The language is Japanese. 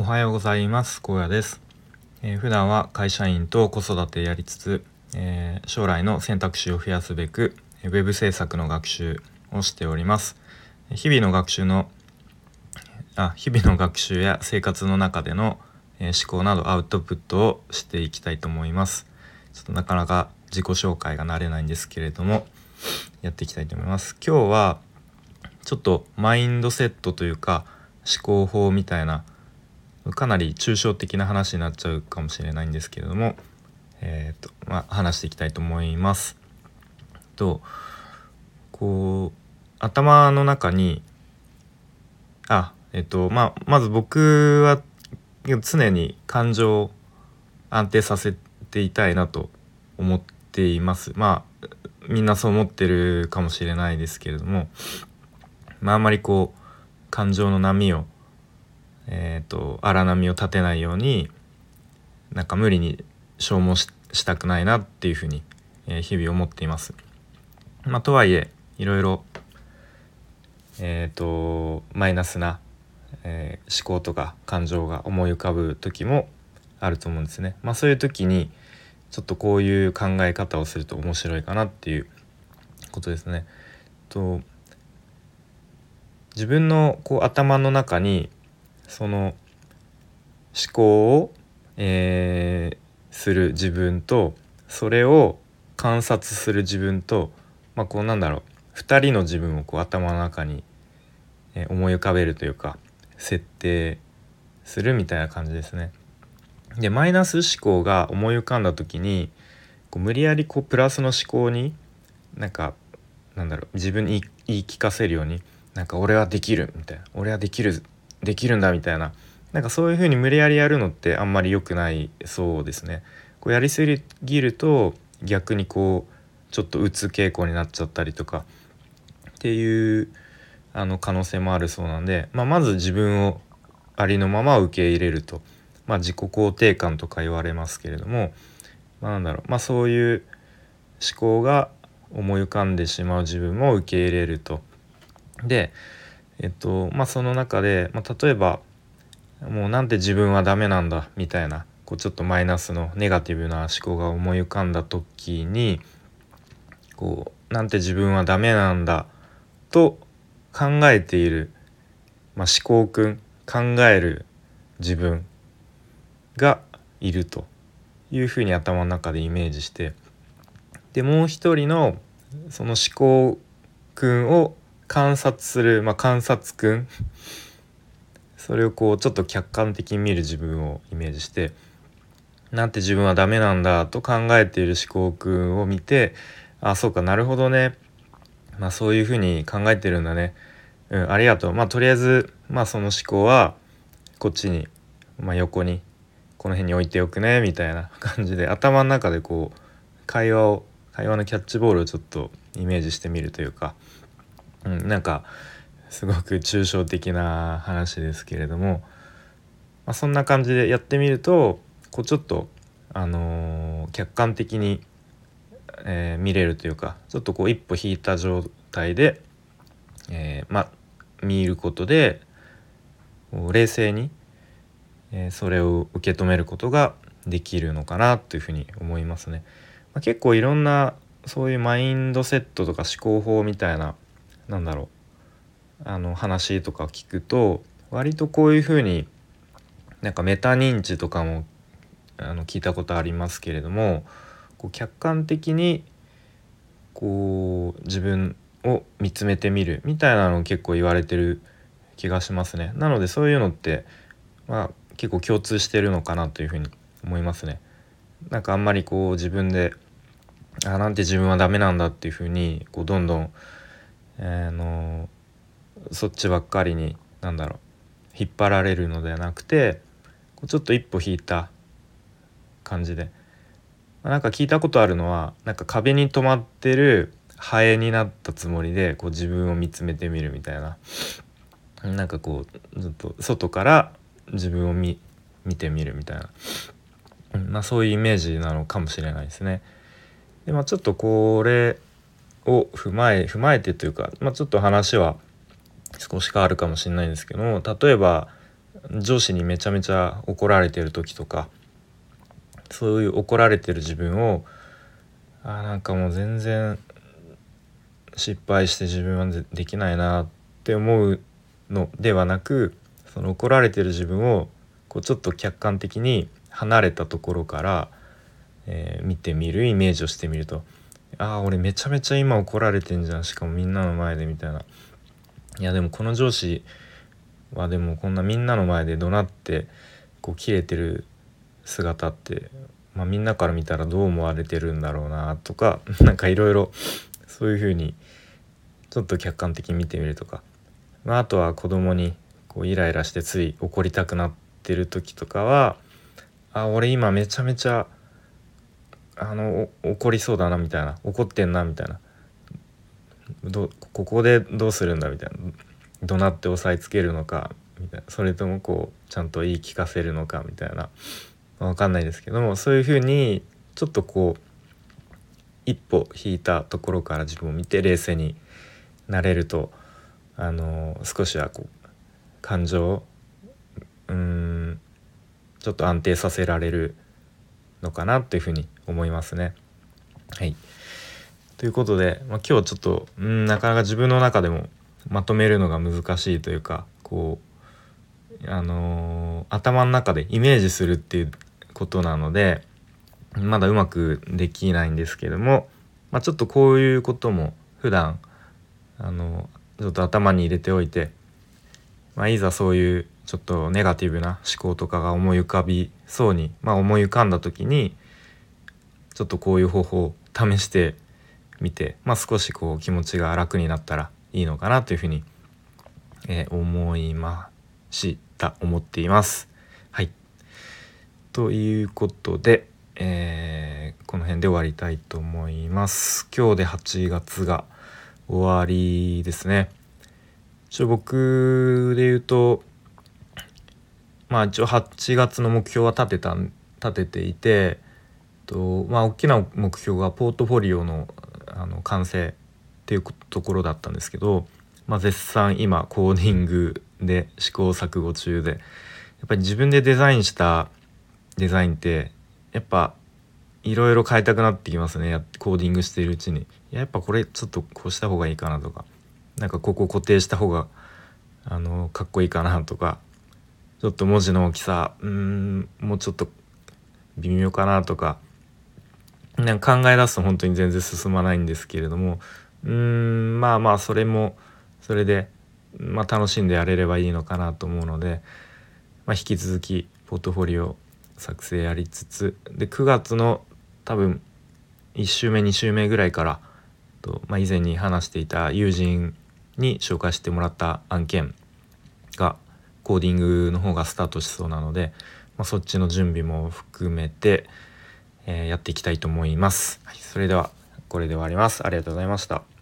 おはようございます。高野です、えー、普段は会社員と子育てやりつつ、えー、将来の選択肢を増やすべくウェブ制作の学習をしております。日々の学習のあ日々の学習や生活の中での、えー、思考などアウトプットをしていきたいと思います。ちょっとなかなか自己紹介が慣れないんですけれどもやっていきたいと思います。今日はちょっとマインドセットというか思考法みたいなかなり抽象的な話になっちゃうかもしれないんですけれども、えーとまあ、話していきたいと思います。とこう頭の中にあえっとまあまず僕は常に感情を安定させていたいなと思っています。まあみんなそう思ってるかもしれないですけれども、まあ、あんまりこう感情の波をえーと、荒波を立てないようになんか無理に消耗したくないなっていうふうに、えー、日々思っています。まあ、とはいえいろいろ、えーと、マイナスな、えー、思考とか感情が思い浮かぶ時もあると思うんですね。まあ、そういう時にちょっとこういう考え方をすると面白いかなっていうことですね。と自分のこう頭の中にその思考を、えー、する自分とそれを観察する自分とまあこうなんだろう。2人の自分をこう頭の中に、え、思い浮かべるというか設定するみたいな感じですね。でマイナス思考が思い浮かんだ時にこう無理やりこうプラスの思考になんかなんだろう。自分に言い聞かせるようになんか俺はできるみたいな。俺はできるできるんだみたいななんかそういう風に無理やりやるのってあんまり良くないそうですね。こうやりすぎると逆にこうちょっとうつ傾向になっちゃったりとかっていうあの可能性もあるそうなんで、まあ、まず自分をありのまま受け入れると、まあ、自己肯定感とか言われますけれども、まあ、なんだろう、まあ、そういう思考が思い浮かんでしまう自分も受け入れると。でえっとまあその中で、まあ、例えばもうなんて自分はダメなんだみたいなこうちょっとマイナスのネガティブな思考が思い浮かんだ時にこうなんて自分はダメなんだと考えている、まあ、思考くん考える自分がいるというふうに頭の中でイメージしてでもう一人のその思考くんを観察する、まあ、観察くんそれをこうちょっと客観的に見る自分をイメージしてなんて自分はダメなんだと考えている思考くんを見てあそうかなるほどね。まあそういうふうに考えてるんだね。うんありがとう。まあとりあえずまあその思考はこっちに、まあ、横にこの辺に置いておくねみたいな 感じで頭の中でこう会話を会話のキャッチボールをちょっとイメージしてみるというか。うん、なんかすごく抽象的な話ですけれども、まあ、そんな感じでやってみるとこうちょっと、あのー、客観的に、えー、見れるというかちょっとこう一歩引いた状態で、えー、まあ見ることで冷静に、えそれを受け止めることができるのかなというふうに思いますね。まあ、結構いろんなそういうマインドセットとか思考法みたいななんだろうあの話とか聞くと割とこういうふうになんかメタ認知とかもあの聞いたことありますけれどもこう客観的にこう自分を見つめてみるみたいなのを結構言われてる気がしますね。なのでそういうのってまあ結構共通してるのかなというふうに思いますね。なんかあんまりこう自分であなんて自分はダメなんだっていうふうにこうどんどんあのそっちばっかりに何だろう引っ張られるのではなくてこうちょっと一歩引いた感じで、まあ、なんか聞いたことあるのはなんか壁に止まってるハエになったつもりでこう自分を見つめてみるみたいな。なんかこうずっと外から自分を見見てみるみたいな、まあ、そういうイメージなのかもしれないですね。でまあ、ちょっとこれを踏まえ踏まえてというか、まあ、ちょっと話は少し変わるかもしれないんですけども例えば上司にめちゃめちゃ怒られてる時とかそういう怒られてる自分をあなんかもう全然失敗して自分はできないなって思うのではなくその怒られてる自分をこうちょっと客観的に離れたところから、えー、見てみるイメージをしてみると。ああ俺めちゃめちゃ今怒られてんじゃん。しかもみんなの前でみたいな。いやでもこの上司はでもこんなみんなの前で怒鳴ってこう切れてる姿って、まあ、みんなから見たらどう思われてるんだろうなとか 何かいろいろそういうふうにちょっと客観的に見てみるとか、まあ、あとは子供にこうイライラしてつい怒りたくなってる時とかはあ俺今めちゃめちゃあの怒りそうだなみたいな。怒ってんなみたいな。どここでどうするんだみたいな。怒鳴って押さえつけるのかみたいな。それともこうちゃんと言い聞かせるのかみたいな。分かんないですけどもそういうふうにちょっとこう一歩引いたところから自分を見て冷静になれるとあの少しはこう感情うんちょっと安定させられるのかなというふうに思いますね。はいということで、まあ、今日ちょっとうんなかなか自分の中でもまとめるのが難しいというかこうあのー、頭の中でイメージするっていうことなのでまだうまくできないんですけども、まあ、ちょっとこういうことも普段あのちょっと頭に入れておいて、まあ、いざそういうちょっとネガティブな思考とかが思い浮かびそうに、まあ、思い浮かんだ時にちょっとこういう方法を試してみて、まあ、少しこう気持ちが楽になったらいいのかなというふうに、えー、思いました思っています。はいということで、えー、この辺で終わりたいと思います。今日で8月が終わりですね。一応僕で言うとまあ一応8月の目標は立てた立てていてとまあ大きな目標がポートフォリオのあの完成っていうところだったんですけど、まあ、絶賛今コーディングで試行錯誤中でやっぱり自分でデザインしたデザインってやっぱいろいろ変えたくなってきますねコーディングしているうちに。やっぱこれちょっとこうした方がいいかなとかなんかここ固定した方があのかっこいいかなとかちょっと文字の大きさうんもうちょっと微妙かなとかなんか考え出すと本当に全然進まないんですけれどもうんまあまあそれもそれで、まあ、楽しんでやれればいいのかなと思うので、まあ、引き続きポートフォリオ作成やりつつで9月の多分1週目2週目ぐらいからと、まあ、以前に話していた友人に紹介してもらった案件がコーディングの方がスタートしそうなので、まあ、そっちの準備も含めて、えー、やっていきたいと思います。はい、それではこれで終わります。ありがとうございました。